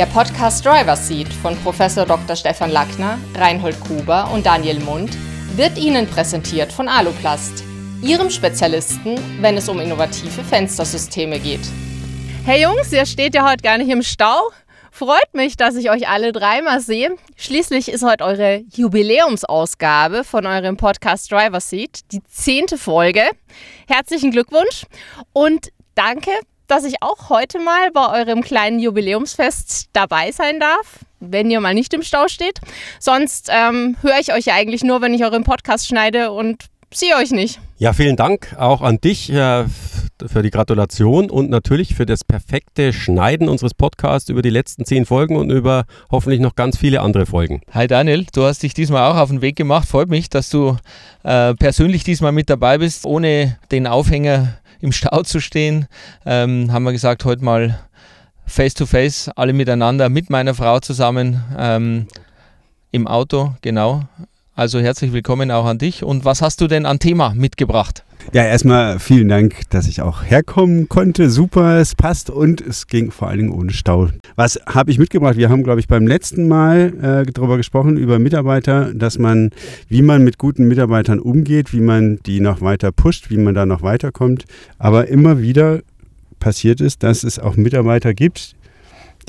Der Podcast Driver Seat von Professor Dr. Stefan Lackner, Reinhold Gruber und Daniel Mund wird Ihnen präsentiert von Aluplast, Ihrem Spezialisten, wenn es um innovative Fenstersysteme geht. Hey Jungs, ihr steht ja heute gar nicht im Stau. Freut mich, dass ich euch alle dreimal sehe. Schließlich ist heute eure Jubiläumsausgabe von eurem Podcast Driver Seat, die zehnte Folge. Herzlichen Glückwunsch und danke, dass ich auch heute mal bei eurem kleinen Jubiläumsfest dabei sein darf, wenn ihr mal nicht im Stau steht. Sonst ähm, höre ich euch ja eigentlich nur, wenn ich euren Podcast schneide und sehe euch nicht. Ja, vielen Dank auch an dich äh, für die Gratulation und natürlich für das perfekte Schneiden unseres Podcasts über die letzten zehn Folgen und über hoffentlich noch ganz viele andere Folgen. Hi Daniel, du hast dich diesmal auch auf den Weg gemacht. Freut mich, dass du äh, persönlich diesmal mit dabei bist, ohne den Aufhänger im Stau zu stehen, ähm, haben wir gesagt, heute mal face to face, alle miteinander, mit meiner Frau zusammen ähm, im Auto, genau. Also herzlich willkommen auch an dich. Und was hast du denn an Thema mitgebracht? Ja, erstmal vielen Dank, dass ich auch herkommen konnte. Super, es passt und es ging vor allen Dingen ohne Stau. Was habe ich mitgebracht? Wir haben, glaube ich, beim letzten Mal äh, darüber gesprochen, über Mitarbeiter, dass man, wie man mit guten Mitarbeitern umgeht, wie man die noch weiter pusht, wie man da noch weiterkommt. Aber immer wieder passiert ist, dass es auch Mitarbeiter gibt,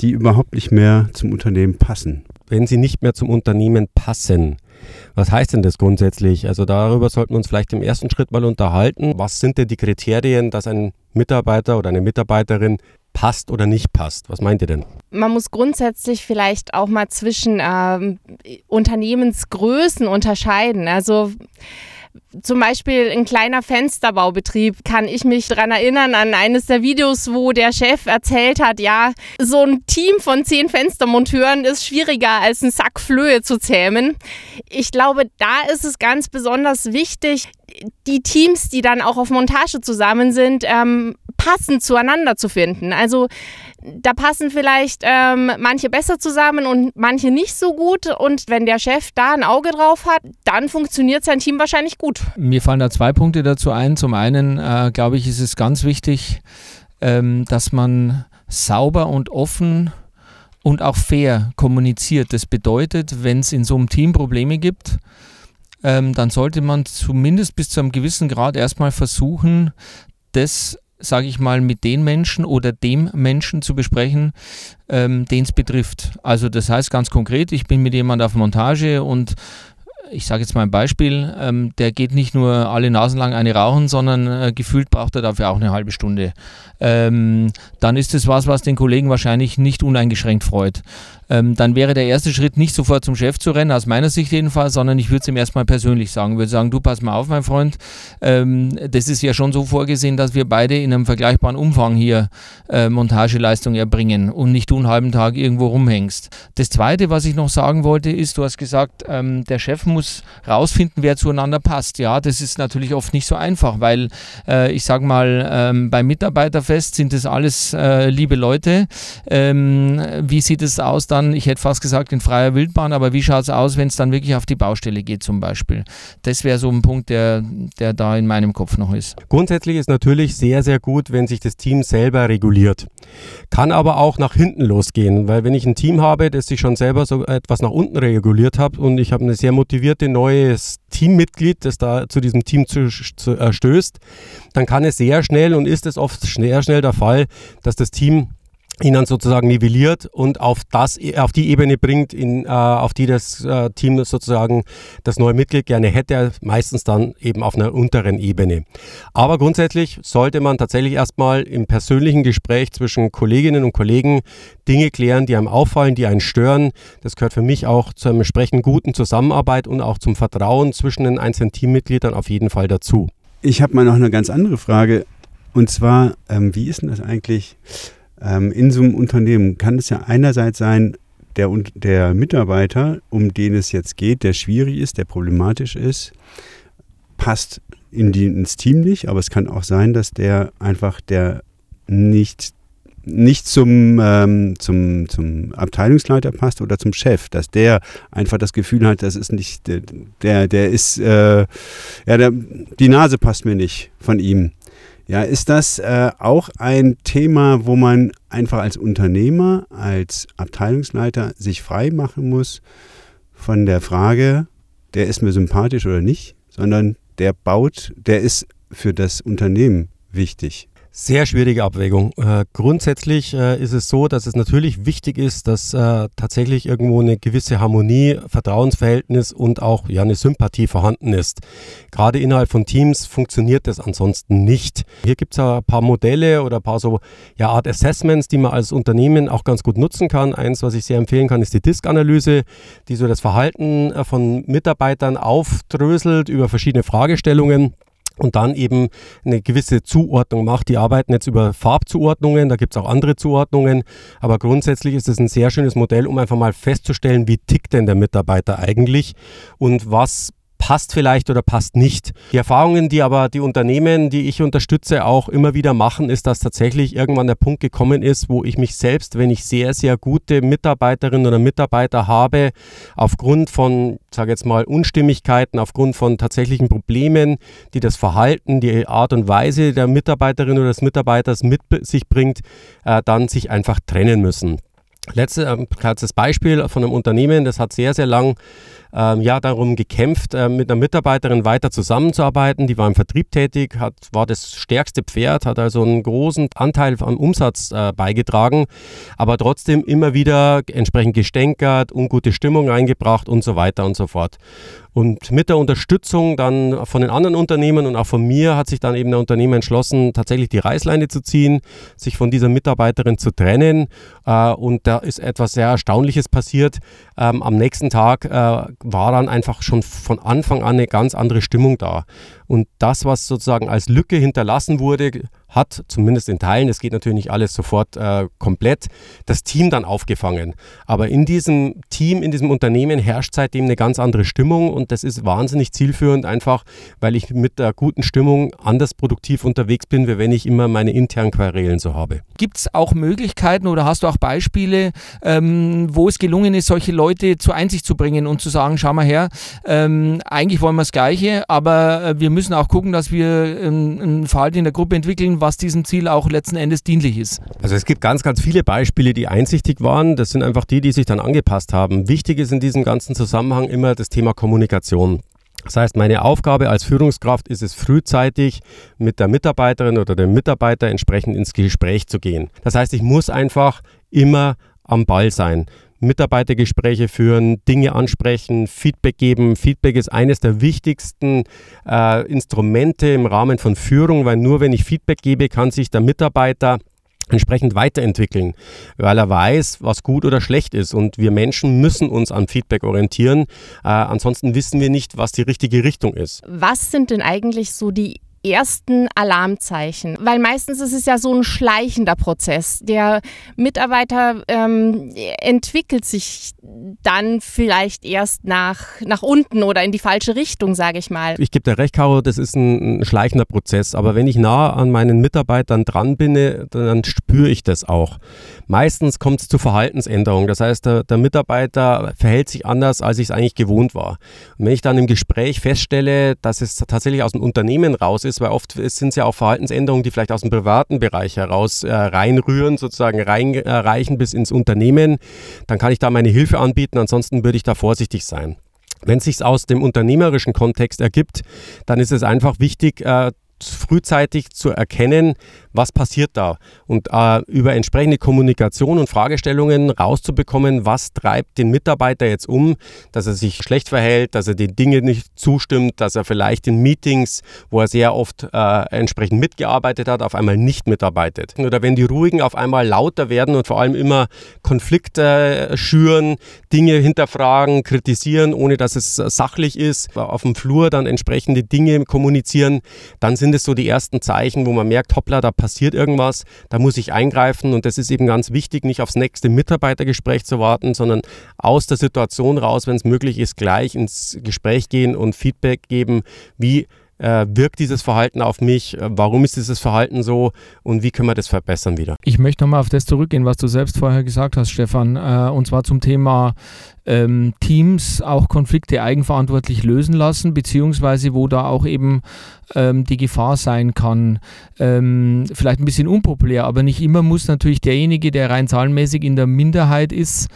die überhaupt nicht mehr zum Unternehmen passen. Wenn sie nicht mehr zum Unternehmen passen, was heißt denn das grundsätzlich? Also darüber sollten wir uns vielleicht im ersten Schritt mal unterhalten. Was sind denn die Kriterien, dass ein Mitarbeiter oder eine Mitarbeiterin passt oder nicht passt? Was meint ihr denn? Man muss grundsätzlich vielleicht auch mal zwischen ähm, Unternehmensgrößen unterscheiden. Also zum Beispiel ein kleiner Fensterbaubetrieb, kann ich mich daran erinnern an eines der Videos, wo der Chef erzählt hat, ja, so ein Team von zehn Fenstermonteuren ist schwieriger als ein Sack Flöhe zu zähmen. Ich glaube, da ist es ganz besonders wichtig, die Teams, die dann auch auf Montage zusammen sind, ähm, passend zueinander zu finden. Also da passen vielleicht ähm, manche besser zusammen und manche nicht so gut. Und wenn der Chef da ein Auge drauf hat, dann funktioniert sein Team wahrscheinlich gut. Mir fallen da zwei Punkte dazu ein. Zum einen, äh, glaube ich, ist es ganz wichtig, ähm, dass man sauber und offen und auch fair kommuniziert. Das bedeutet, wenn es in so einem Team Probleme gibt, ähm, dann sollte man zumindest bis zu einem gewissen Grad erstmal versuchen, das sage ich mal, mit den Menschen oder dem Menschen zu besprechen, ähm, den es betrifft. Also das heißt ganz konkret, ich bin mit jemand auf Montage und ich sage jetzt mal ein Beispiel, ähm, der geht nicht nur alle Nasen lang eine rauchen, sondern äh, gefühlt braucht er dafür auch eine halbe Stunde. Ähm, dann ist es was, was den Kollegen wahrscheinlich nicht uneingeschränkt freut ähm, dann wäre der erste Schritt nicht sofort zum Chef zu rennen, aus meiner Sicht jedenfalls, sondern ich würde es ihm erstmal persönlich sagen. Ich würde sagen, du pass mal auf, mein Freund, ähm, das ist ja schon so vorgesehen, dass wir beide in einem vergleichbaren Umfang hier äh, Montageleistung erbringen und nicht du einen halben Tag irgendwo rumhängst. Das Zweite, was ich noch sagen wollte, ist, du hast gesagt, ähm, der Chef muss rausfinden, wer zueinander passt. Ja, das ist natürlich oft nicht so einfach, weil äh, ich sage mal, ähm, beim Mitarbeiterfest sind das alles äh, liebe Leute. Ähm, wie sieht es aus dann dann, ich hätte fast gesagt, in freier Wildbahn, aber wie schaut es aus, wenn es dann wirklich auf die Baustelle geht zum Beispiel? Das wäre so ein Punkt, der, der da in meinem Kopf noch ist. Grundsätzlich ist natürlich sehr, sehr gut, wenn sich das Team selber reguliert. Kann aber auch nach hinten losgehen, weil wenn ich ein Team habe, das sich schon selber so etwas nach unten reguliert hat und ich habe eine sehr motivierte neues Teammitglied, das da zu diesem Team zu, zu, äh, stößt, dann kann es sehr schnell und ist es oft sehr schnell der Fall, dass das Team ihn dann sozusagen nivelliert und auf das auf die Ebene bringt, in, äh, auf die das äh, Team sozusagen das neue Mitglied gerne hätte, meistens dann eben auf einer unteren Ebene. Aber grundsätzlich sollte man tatsächlich erstmal im persönlichen Gespräch zwischen Kolleginnen und Kollegen Dinge klären, die einem auffallen, die einen stören. Das gehört für mich auch zu einer entsprechend guten Zusammenarbeit und auch zum Vertrauen zwischen den einzelnen Teammitgliedern auf jeden Fall dazu. Ich habe mal noch eine ganz andere Frage und zwar, ähm, wie ist denn das eigentlich? Ähm, in so einem Unternehmen kann es ja einerseits sein, der, der Mitarbeiter, um den es jetzt geht, der schwierig ist, der problematisch ist, passt in die, ins Team nicht, aber es kann auch sein, dass der einfach der nicht, nicht zum, ähm, zum, zum Abteilungsleiter passt oder zum Chef, dass der einfach das Gefühl hat, das ist nicht, der, der ist, äh, ja, der, die Nase passt mir nicht von ihm. Ja, ist das äh, auch ein Thema, wo man einfach als Unternehmer, als Abteilungsleiter sich frei machen muss von der Frage, der ist mir sympathisch oder nicht, sondern der baut, der ist für das Unternehmen wichtig. Sehr schwierige Abwägung. Äh, grundsätzlich äh, ist es so, dass es natürlich wichtig ist, dass äh, tatsächlich irgendwo eine gewisse Harmonie, Vertrauensverhältnis und auch ja, eine Sympathie vorhanden ist. Gerade innerhalb von Teams funktioniert das ansonsten nicht. Hier gibt es ein paar Modelle oder ein paar so ja, Art Assessments, die man als Unternehmen auch ganz gut nutzen kann. Eins, was ich sehr empfehlen kann, ist die Disk-Analyse, die so das Verhalten äh, von Mitarbeitern aufdröselt über verschiedene Fragestellungen und dann eben eine gewisse Zuordnung macht. Die arbeiten jetzt über Farbzuordnungen, da gibt es auch andere Zuordnungen, aber grundsätzlich ist es ein sehr schönes Modell, um einfach mal festzustellen, wie tickt denn der Mitarbeiter eigentlich und was passt vielleicht oder passt nicht. Die Erfahrungen, die aber die Unternehmen, die ich unterstütze, auch immer wieder machen, ist, dass tatsächlich irgendwann der Punkt gekommen ist, wo ich mich selbst, wenn ich sehr, sehr gute Mitarbeiterinnen oder Mitarbeiter habe, aufgrund von, sage jetzt mal, Unstimmigkeiten, aufgrund von tatsächlichen Problemen, die das Verhalten, die Art und Weise der Mitarbeiterin oder des Mitarbeiters mit sich bringt, äh, dann sich einfach trennen müssen. Letztes äh, Beispiel von einem Unternehmen, das hat sehr, sehr lang ähm, ja darum gekämpft, äh, mit einer Mitarbeiterin weiter zusammenzuarbeiten. Die war im Vertrieb tätig, hat, war das stärkste Pferd, hat also einen großen Anteil am Umsatz äh, beigetragen, aber trotzdem immer wieder entsprechend gestänkert, ungute Stimmung eingebracht und so weiter und so fort. Und mit der Unterstützung dann von den anderen Unternehmen und auch von mir hat sich dann eben der Unternehmer entschlossen, tatsächlich die Reißleine zu ziehen, sich von dieser Mitarbeiterin zu trennen. Äh, und da ist etwas sehr Erstaunliches passiert. Ähm, am nächsten Tag äh, war dann einfach schon von Anfang an eine ganz andere Stimmung da. Und das, was sozusagen als Lücke hinterlassen wurde, hat, zumindest in Teilen, das geht natürlich nicht alles sofort äh, komplett, das Team dann aufgefangen. Aber in diesem Team, in diesem Unternehmen herrscht seitdem eine ganz andere Stimmung und das ist wahnsinnig zielführend, einfach weil ich mit der guten Stimmung anders produktiv unterwegs bin, wie wenn ich immer meine internen Querelen so habe. Gibt es auch Möglichkeiten oder hast du auch Beispiele, ähm, wo es gelungen ist, solche Leute zur Einsicht zu bringen und zu sagen, schau mal her, ähm, eigentlich wollen wir das Gleiche, aber äh, wir müssen auch gucken, dass wir ähm, ein Verhalten in der Gruppe entwickeln, was diesem Ziel auch letzten Endes dienlich ist. Also es gibt ganz, ganz viele Beispiele, die einsichtig waren. Das sind einfach die, die sich dann angepasst haben. Wichtig ist in diesem ganzen Zusammenhang immer das Thema Kommunikation. Das heißt, meine Aufgabe als Führungskraft ist es frühzeitig mit der Mitarbeiterin oder dem Mitarbeiter entsprechend ins Gespräch zu gehen. Das heißt, ich muss einfach immer am Ball sein. Mitarbeitergespräche führen, Dinge ansprechen, Feedback geben. Feedback ist eines der wichtigsten äh, Instrumente im Rahmen von Führung, weil nur wenn ich Feedback gebe, kann sich der Mitarbeiter entsprechend weiterentwickeln, weil er weiß, was gut oder schlecht ist. Und wir Menschen müssen uns an Feedback orientieren. Äh, ansonsten wissen wir nicht, was die richtige Richtung ist. Was sind denn eigentlich so die ersten Alarmzeichen? Weil meistens ist es ja so ein schleichender Prozess. Der Mitarbeiter ähm, entwickelt sich dann vielleicht erst nach, nach unten oder in die falsche Richtung, sage ich mal. Ich gebe dir recht, Caro, das ist ein, ein, schleichender Prozess. Aber wenn ich nah an meinen Mitarbeitern dran bin, dann spüre ich das auch. Meistens kommt es zu Verhaltensänderungen. Das heißt, der, der Mitarbeiter verhält sich anders, als ich es eigentlich gewohnt war. Und wenn ich dann im Gespräch feststelle, dass es tatsächlich aus dem Unternehmen raus ist, ist, weil oft sind es ja auch Verhaltensänderungen, die vielleicht aus dem privaten Bereich heraus äh, reinrühren, sozusagen reinreichen bis ins Unternehmen, dann kann ich da meine Hilfe anbieten, ansonsten würde ich da vorsichtig sein. Wenn es sich aus dem unternehmerischen Kontext ergibt, dann ist es einfach wichtig, äh, frühzeitig zu erkennen, was passiert da und äh, über entsprechende Kommunikation und Fragestellungen rauszubekommen, was treibt den Mitarbeiter jetzt um, dass er sich schlecht verhält, dass er den Dingen nicht zustimmt, dass er vielleicht in Meetings, wo er sehr oft äh, entsprechend mitgearbeitet hat, auf einmal nicht mitarbeitet. Oder wenn die Ruhigen auf einmal lauter werden und vor allem immer Konflikte schüren, Dinge hinterfragen, kritisieren, ohne dass es sachlich ist, auf dem Flur dann entsprechende Dinge kommunizieren, dann sind es so die ersten Zeichen, wo man merkt, hoppla, da passiert irgendwas, da muss ich eingreifen und das ist eben ganz wichtig, nicht aufs nächste Mitarbeitergespräch zu warten, sondern aus der Situation raus, wenn es möglich ist, gleich ins Gespräch gehen und Feedback geben, wie äh, wirkt dieses Verhalten auf mich? Äh, warum ist dieses Verhalten so? Und wie können wir das verbessern wieder? Ich möchte nochmal auf das zurückgehen, was du selbst vorher gesagt hast, Stefan. Äh, und zwar zum Thema ähm, Teams auch Konflikte eigenverantwortlich lösen lassen, beziehungsweise wo da auch eben ähm, die Gefahr sein kann. Ähm, vielleicht ein bisschen unpopulär, aber nicht immer muss natürlich derjenige, der rein zahlenmäßig in der Minderheit ist,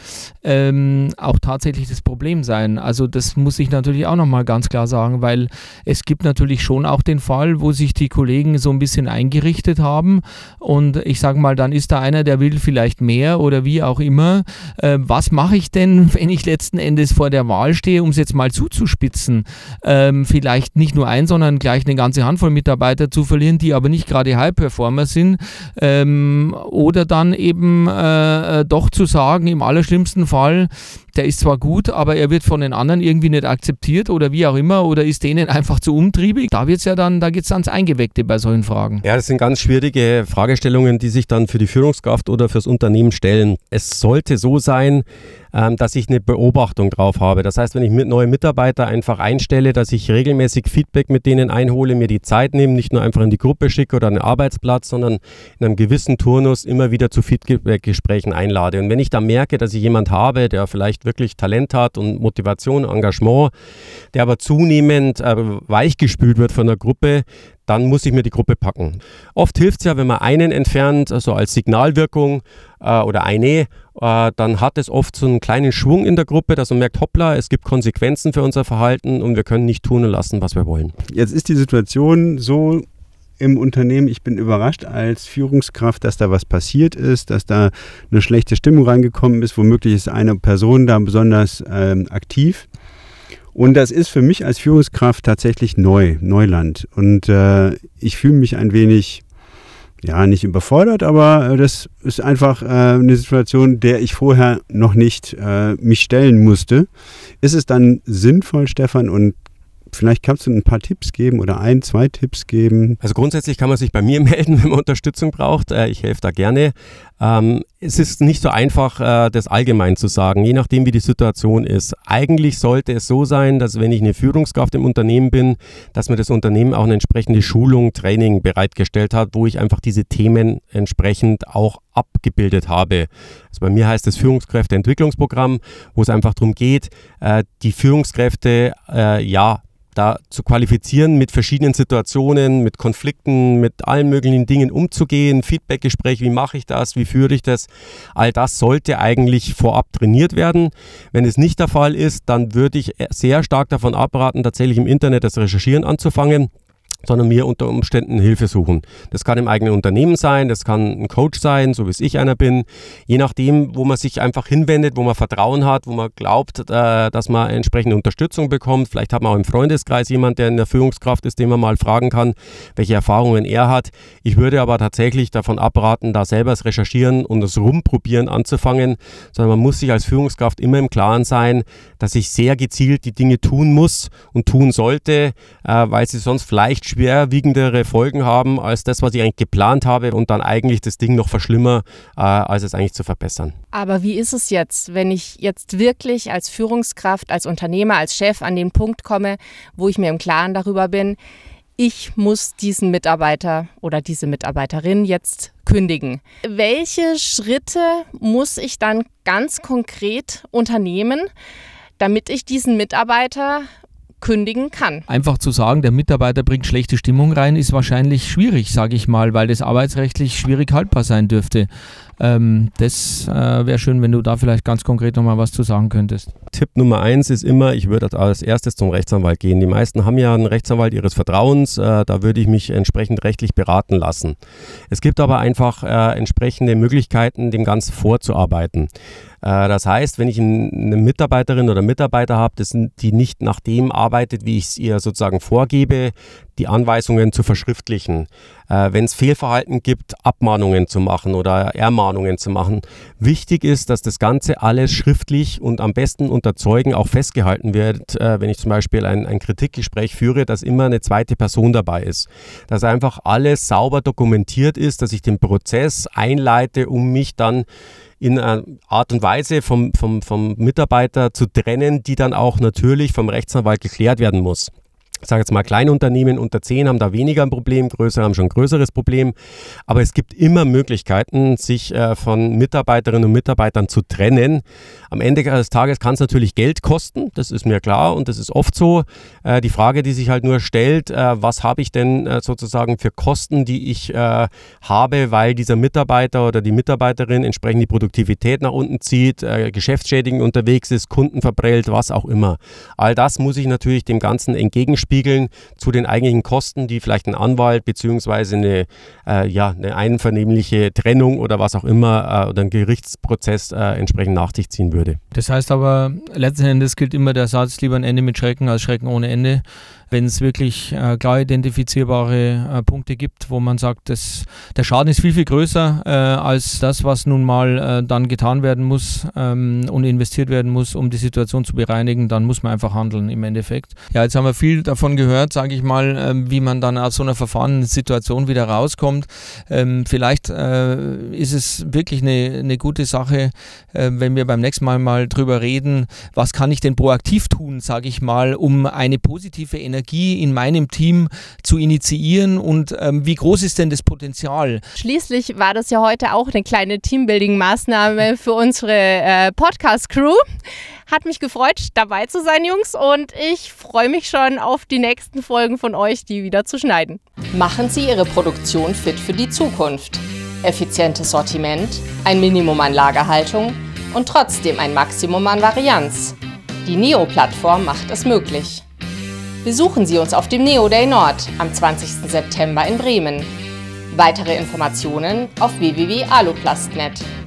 ähm, auch tatsächlich das Problem sein. Also das muss ich natürlich auch nochmal ganz klar sagen, weil es gibt natürlich schon auch den Fall, wo sich die Kollegen so ein bisschen eingerichtet haben und ich sage mal, dann ist da einer, der will vielleicht mehr oder wie auch immer. Äh, was mache ich denn, wenn ich letzten Endes vor der Wahl stehe, um es jetzt mal zuzuspitzen? Ähm, vielleicht nicht nur ein, sondern gleich eine ganze Handvoll Mitarbeiter zu verlieren, die aber nicht gerade High-Performer sind. Ähm, oder dann eben äh, äh doch zu sagen, im allerschlimmsten Fall, der ist zwar gut, aber er wird von den anderen irgendwie nicht akzeptiert oder wie auch immer oder ist denen einfach zu umtriebig. Da wird's ja dann, da geht es ans Eingeweckte bei solchen Fragen. Ja, das sind ganz schwierige Fragestellungen, die sich dann für die Führungskraft oder fürs Unternehmen stellen. Es sollte so sein, ähm, dass ich eine Beobachtung drauf habe. Das heißt, wenn ich neue Mitarbeiter einfach einstelle, dass ich regelmäßig Feedback mit denen einhole, mir die Zeit nehme, nicht nur einfach in die Gruppe schicke oder einen Arbeitsplatz, sondern in einem gewissen Turnus immer wieder zu Feedback-Gesprächen einlade. Und wenn ich da merke, dass ich jemand habe, der vielleicht wirklich Talent hat und Motivation, Engagement, der aber zunehmend äh, weichgespült wird von der Gruppe, dann muss ich mir die Gruppe packen. Oft hilft es ja, wenn man einen entfernt, also als Signalwirkung äh, oder eine, äh, dann hat es oft so einen kleinen Schwung in der Gruppe, dass man merkt, hoppla, es gibt Konsequenzen für unser Verhalten und wir können nicht tun und lassen, was wir wollen. Jetzt ist die Situation so im Unternehmen, ich bin überrascht als Führungskraft, dass da was passiert ist, dass da eine schlechte Stimmung reingekommen ist, womöglich ist eine Person da besonders ähm, aktiv. Und das ist für mich als Führungskraft tatsächlich neu, Neuland. Und äh, ich fühle mich ein wenig, ja, nicht überfordert, aber das ist einfach äh, eine Situation, der ich vorher noch nicht äh, mich stellen musste. Ist es dann sinnvoll, Stefan, und Vielleicht kannst du ein paar Tipps geben oder ein, zwei Tipps geben. Also grundsätzlich kann man sich bei mir melden, wenn man Unterstützung braucht. Äh, ich helfe da gerne. Ähm, es ist nicht so einfach, äh, das allgemein zu sagen, je nachdem, wie die Situation ist. Eigentlich sollte es so sein, dass wenn ich eine Führungskraft im Unternehmen bin, dass mir das Unternehmen auch eine entsprechende Schulung, Training bereitgestellt hat, wo ich einfach diese Themen entsprechend auch abgebildet habe. Also bei mir heißt das Führungskräfteentwicklungsprogramm, wo es einfach darum geht, äh, die Führungskräfte ja da zu qualifizieren, mit verschiedenen Situationen, mit Konflikten, mit allen möglichen Dingen umzugehen, Feedbackgespräch, wie mache ich das, wie führe ich das, all das sollte eigentlich vorab trainiert werden. Wenn es nicht der Fall ist, dann würde ich sehr stark davon abraten, tatsächlich im Internet das Recherchieren anzufangen sondern mir unter Umständen Hilfe suchen. Das kann im eigenen Unternehmen sein, das kann ein Coach sein, so wie es ich einer bin. Je nachdem, wo man sich einfach hinwendet, wo man Vertrauen hat, wo man glaubt, äh, dass man entsprechende Unterstützung bekommt. Vielleicht hat man auch im Freundeskreis jemand, der in der Führungskraft ist, den man mal fragen kann, welche Erfahrungen er hat. Ich würde aber tatsächlich davon abraten, da selber das Recherchieren und das Rumprobieren anzufangen, sondern man muss sich als Führungskraft immer im Klaren sein, dass ich sehr gezielt die Dinge tun muss und tun sollte, äh, weil sie sonst vielleicht schwerwiegendere Folgen haben als das, was ich eigentlich geplant habe und dann eigentlich das Ding noch verschlimmer, äh, als es eigentlich zu verbessern. Aber wie ist es jetzt, wenn ich jetzt wirklich als Führungskraft, als Unternehmer, als Chef an den Punkt komme, wo ich mir im Klaren darüber bin, ich muss diesen Mitarbeiter oder diese Mitarbeiterin jetzt kündigen. Welche Schritte muss ich dann ganz konkret unternehmen, damit ich diesen Mitarbeiter kündigen kann. Einfach zu sagen, der Mitarbeiter bringt schlechte Stimmung rein, ist wahrscheinlich schwierig, sage ich mal, weil das arbeitsrechtlich schwierig haltbar sein dürfte. Ähm, das äh, wäre schön, wenn du da vielleicht ganz konkret nochmal was zu sagen könntest. Tipp Nummer eins ist immer, ich würde als erstes zum Rechtsanwalt gehen. Die meisten haben ja einen Rechtsanwalt ihres Vertrauens, äh, da würde ich mich entsprechend rechtlich beraten lassen. Es gibt aber einfach äh, entsprechende Möglichkeiten, dem Ganzen vorzuarbeiten. Äh, das heißt, wenn ich eine Mitarbeiterin oder Mitarbeiter habe, die nicht nach dem arbeitet, wie ich es ihr sozusagen vorgebe, die Anweisungen zu verschriftlichen. Äh, wenn es Fehlverhalten gibt, Abmahnungen zu machen oder Ermahnungen zu machen. Wichtig ist, dass das Ganze alles schriftlich und am besten unter Zeugen auch festgehalten wird. Äh, wenn ich zum Beispiel ein, ein Kritikgespräch führe, dass immer eine zweite Person dabei ist. Dass einfach alles sauber dokumentiert ist, dass ich den Prozess einleite, um mich dann in einer Art und Weise vom, vom, vom Mitarbeiter zu trennen, die dann auch natürlich vom Rechtsanwalt geklärt werden muss. Ich sage jetzt mal, Kleinunternehmen unter 10 haben da weniger ein Problem, größere haben schon ein größeres Problem. Aber es gibt immer Möglichkeiten, sich äh, von Mitarbeiterinnen und Mitarbeitern zu trennen. Am Ende des Tages kann es natürlich Geld kosten, das ist mir klar und das ist oft so. Äh, die Frage, die sich halt nur stellt, äh, was habe ich denn äh, sozusagen für Kosten, die ich äh, habe, weil dieser Mitarbeiter oder die Mitarbeiterin entsprechend die Produktivität nach unten zieht, äh, geschäftsschädigend unterwegs ist, Kunden verprellt, was auch immer. All das muss ich natürlich dem Ganzen entgegenspielen abspiegeln zu den eigentlichen Kosten, die vielleicht ein Anwalt bzw. eine, äh, ja, eine einvernehmliche Trennung oder was auch immer äh, oder ein Gerichtsprozess äh, entsprechend nach sich ziehen würde. Das heißt aber, letzten Endes gilt immer der Satz, lieber ein Ende mit Schrecken als Schrecken ohne Ende wenn es wirklich äh, klar identifizierbare äh, Punkte gibt, wo man sagt, das, der Schaden ist viel, viel größer äh, als das, was nun mal äh, dann getan werden muss ähm, und investiert werden muss, um die Situation zu bereinigen, dann muss man einfach handeln im Endeffekt. Ja, jetzt haben wir viel davon gehört, sage ich mal, ähm, wie man dann aus so einer verfahrenen Situation wieder rauskommt. Ähm, vielleicht äh, ist es wirklich eine, eine gute Sache, äh, wenn wir beim nächsten Mal mal drüber reden, was kann ich denn proaktiv tun, sage ich mal, um eine positive Energie Energie in meinem Team zu initiieren und ähm, wie groß ist denn das Potenzial? Schließlich war das ja heute auch eine kleine Teambuilding-Maßnahme für unsere äh, Podcast-Crew. Hat mich gefreut, dabei zu sein, Jungs, und ich freue mich schon auf die nächsten Folgen von euch, die wieder zu schneiden. Machen Sie Ihre Produktion fit für die Zukunft. Effizientes Sortiment, ein Minimum an Lagerhaltung und trotzdem ein Maximum an Varianz. Die Neo-Plattform macht es möglich. Besuchen Sie uns auf dem Neo Day Nord am 20. September in Bremen. Weitere Informationen auf www.aluplast.net.